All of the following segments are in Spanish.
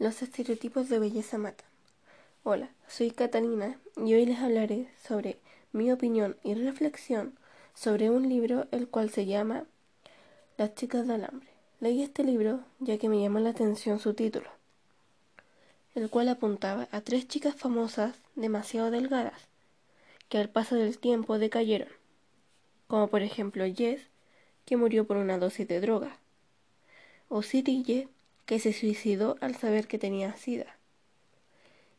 Los estereotipos de belleza matan. Hola, soy Catalina y hoy les hablaré sobre mi opinión y reflexión sobre un libro el cual se llama Las chicas de alambre. Leí este libro ya que me llamó la atención su título, el cual apuntaba a tres chicas famosas demasiado delgadas que al paso del tiempo decayeron, como por ejemplo Jess, que murió por una dosis de droga, o City que se suicidó al saber que tenía sida,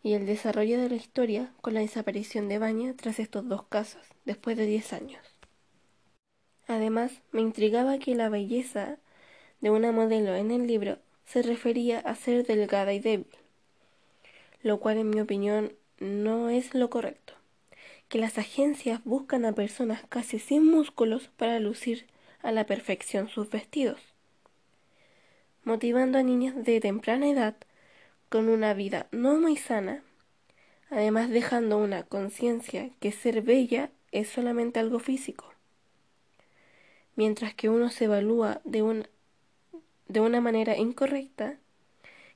y el desarrollo de la historia con la desaparición de Baña tras estos dos casos, después de 10 años. Además, me intrigaba que la belleza de una modelo en el libro se refería a ser delgada y débil, lo cual en mi opinión no es lo correcto, que las agencias buscan a personas casi sin músculos para lucir a la perfección sus vestidos motivando a niñas de temprana edad con una vida no muy sana, además dejando una conciencia que ser bella es solamente algo físico, mientras que uno se evalúa de, de una manera incorrecta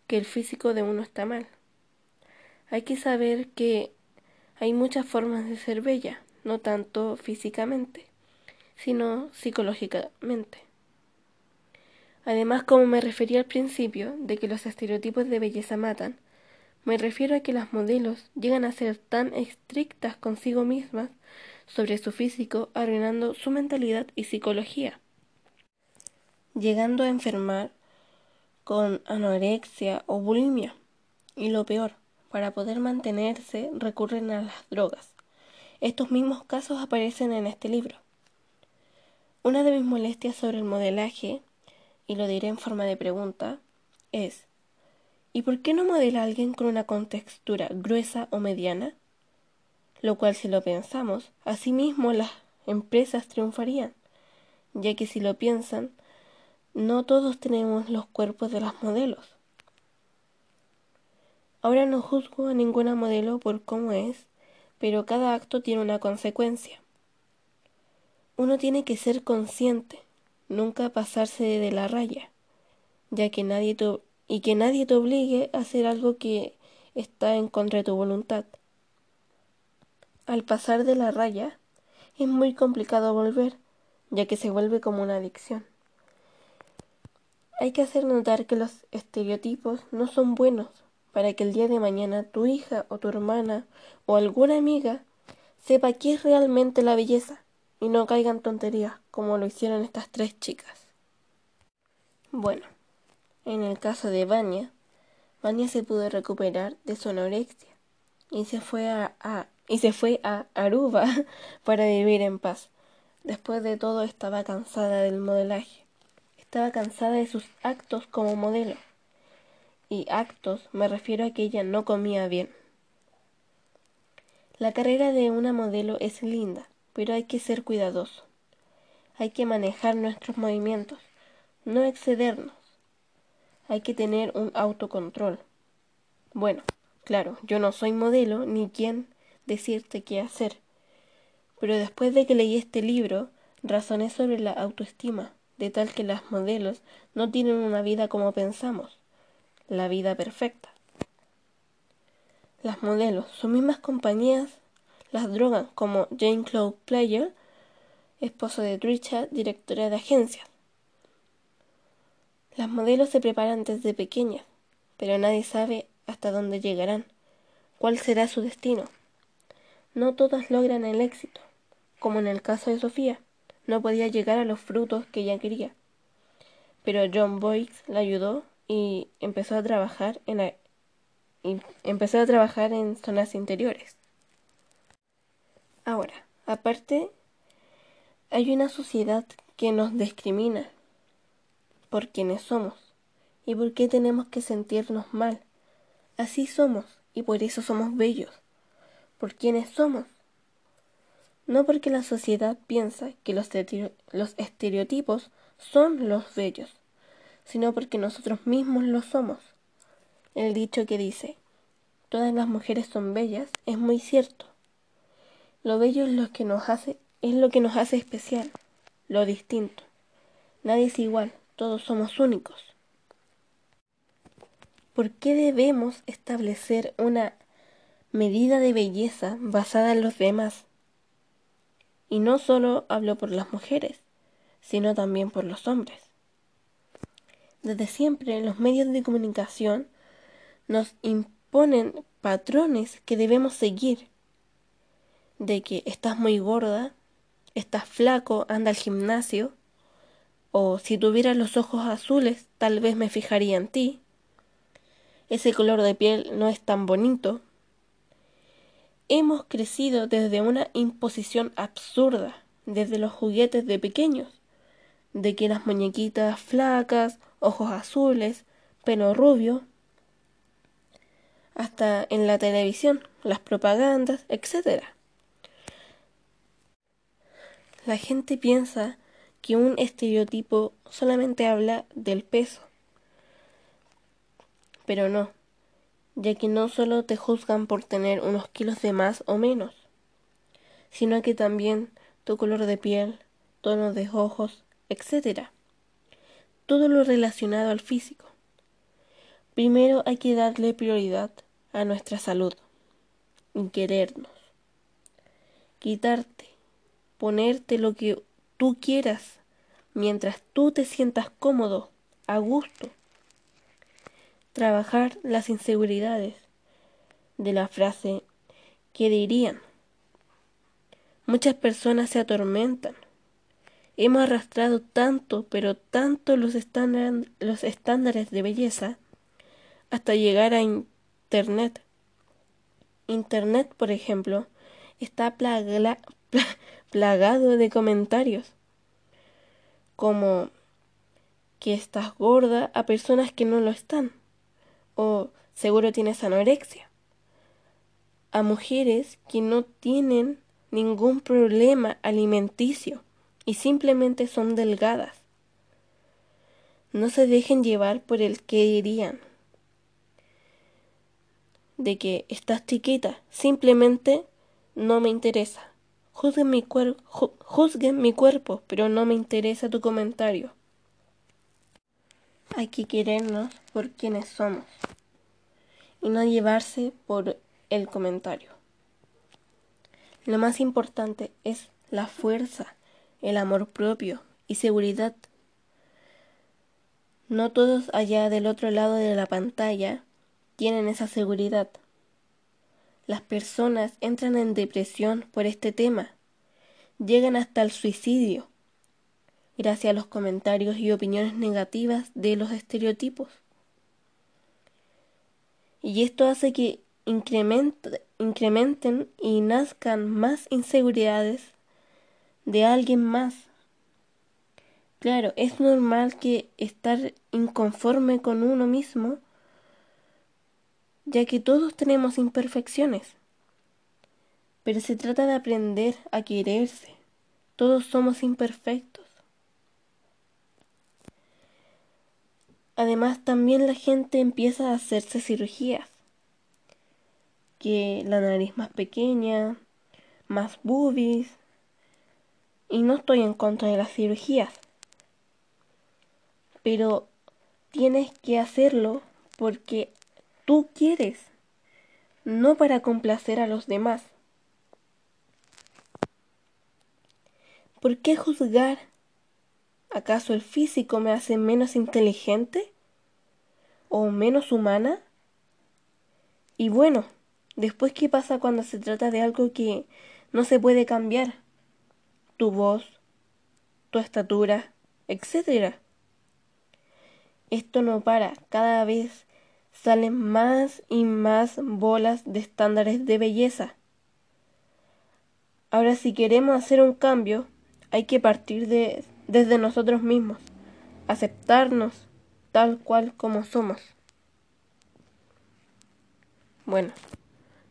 que el físico de uno está mal. Hay que saber que hay muchas formas de ser bella, no tanto físicamente, sino psicológicamente. Además, como me refería al principio de que los estereotipos de belleza matan, me refiero a que las modelos llegan a ser tan estrictas consigo mismas sobre su físico, arruinando su mentalidad y psicología, llegando a enfermar con anorexia o bulimia. Y lo peor, para poder mantenerse recurren a las drogas. Estos mismos casos aparecen en este libro. Una de mis molestias sobre el modelaje y lo diré en forma de pregunta, es ¿y por qué no modela a alguien con una contextura gruesa o mediana? Lo cual si lo pensamos, asimismo las empresas triunfarían, ya que si lo piensan, no todos tenemos los cuerpos de las modelos. Ahora no juzgo a ninguna modelo por cómo es, pero cada acto tiene una consecuencia. Uno tiene que ser consciente nunca pasarse de la raya, ya que nadie te, y que nadie te obligue a hacer algo que está en contra de tu voluntad. Al pasar de la raya, es muy complicado volver, ya que se vuelve como una adicción. Hay que hacer notar que los estereotipos no son buenos para que el día de mañana tu hija o tu hermana o alguna amiga sepa qué es realmente la belleza y no caigan tonterías como lo hicieron estas tres chicas. Bueno, en el caso de Vania, Vania se pudo recuperar de su anorexia y se fue a, y se fue a Aruba para vivir en paz. Después de todo estaba cansada del modelaje. Estaba cansada de sus actos como modelo. Y actos me refiero a que ella no comía bien. La carrera de una modelo es linda, pero hay que ser cuidadoso. Hay que manejar nuestros movimientos, no excedernos. Hay que tener un autocontrol. Bueno, claro, yo no soy modelo ni quien decirte qué hacer. Pero después de que leí este libro, razoné sobre la autoestima, de tal que las modelos no tienen una vida como pensamos, la vida perfecta. Las modelos, sus mismas compañías las drogas, como Jane Claude Player, esposo de Trisha, directora de agencias. Las modelos se preparan desde pequeñas, pero nadie sabe hasta dónde llegarán, cuál será su destino. No todas logran el éxito, como en el caso de Sofía, no podía llegar a los frutos que ella quería. Pero John Boyce la ayudó y empezó a trabajar en y empezó a trabajar en zonas interiores. Ahora, aparte, hay una sociedad que nos discrimina por quienes somos y por qué tenemos que sentirnos mal. Así somos y por eso somos bellos, por quienes somos. No porque la sociedad piensa que los, estereotipos son los bellos, sino porque nosotros mismos lo somos. El dicho que dice, todas las mujeres son bellas, es muy cierto. Lo bello es lo que nos hace, es lo que nos hace especial, lo distinto. Nadie es igual, todos somos únicos. ¿Por qué debemos establecer una medida de belleza basada en los demás? Y no solo hablo por las mujeres, sino también por los hombres. Desde siempre los medios de comunicación nos imponen patrones que debemos seguir. De que estás muy gorda, estás flaco, anda al gimnasio, o si tuvieras los ojos azules, tal vez me fijaría en ti. Ese color de piel no es tan bonito. Hemos crecido desde una imposición absurda, desde los juguetes de pequeños, de que las muñequitas flacas, ojos azules, pelo rubio, hasta en la televisión, las propagandas, etc. La gente piensa que un estereotipo solamente habla del peso, pero no, ya que no solo te juzgan por tener unos kilos de más o menos, sino que también tu color de piel, tono de ojos, etc. Todo lo relacionado al físico. Primero hay que darle prioridad a nuestra salud y querernos. Quitarte, ponerte lo que tú quieras mientras tú te sientas cómodo, a gusto trabajar las inseguridades de la frase ¿qué dirían? Muchas personas se atormentan. Hemos arrastrado tanto, pero tanto los, los estándares de belleza hasta llegar a Internet. Internet, por ejemplo, está plagado de comentarios como que estás gorda a personas que no lo están o seguro tienes anorexia. A mujeres que no tienen ningún problema alimenticio y simplemente son delgadas. No se dejen llevar por el que dirían. De que estás chiquita, simplemente no me interesa. Juzguen mi, juzguen mi cuerpo, pero no me interesa tu comentario. Hay que querernos por quienes somos y no llevarse por el comentario. Lo más importante es la fuerza, el amor propio y seguridad. No todos allá del otro lado de la pantalla tienen esa seguridad. Las personas entran en depresión por este tema, llegan hasta el suicidio gracias a los comentarios y opiniones negativas de los estereotipos. Y esto hace que incrementen y nazcan más inseguridades de alguien más. Claro, es normal que estar inconforme con uno mismo, ya que todos tenemos imperfecciones. Pero se trata de aprender a quererse. Todos somos imperfectos. Además, también la gente empieza a hacerse cirugías. Que la nariz más pequeña, más boobies. Y no estoy en contra de las cirugías. Pero tienes que hacerlo porque tú quieres, no para complacer a los demás. ¿Por qué juzgar ¿Acaso el físico me hace menos inteligente? ¿O menos humana? Y bueno, después qué pasa cuando se trata de algo que no se puede cambiar? Tu voz, tu estatura, etc. Esto no para, cada vez salen más y más bolas de estándares de belleza. Ahora si queremos hacer un cambio, hay que partir de desde nosotros mismos, aceptarnos tal cual como somos. Bueno,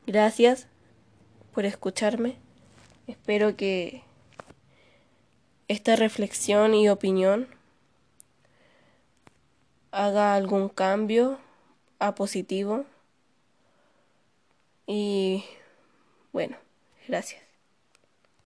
gracias por escucharme. Espero que esta reflexión y opinión haga algún cambio a positivo. Y bueno, gracias.